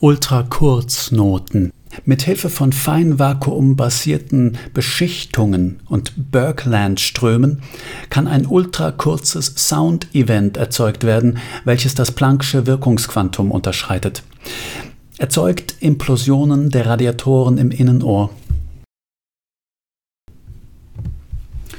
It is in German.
Ultrakurznoten. Mithilfe von feinvakuumbasierten Beschichtungen und Bergland-Strömen kann ein ultrakurzes Sound-Event erzeugt werden, welches das Planck'sche Wirkungsquantum unterschreitet. Erzeugt Implosionen der Radiatoren im Innenohr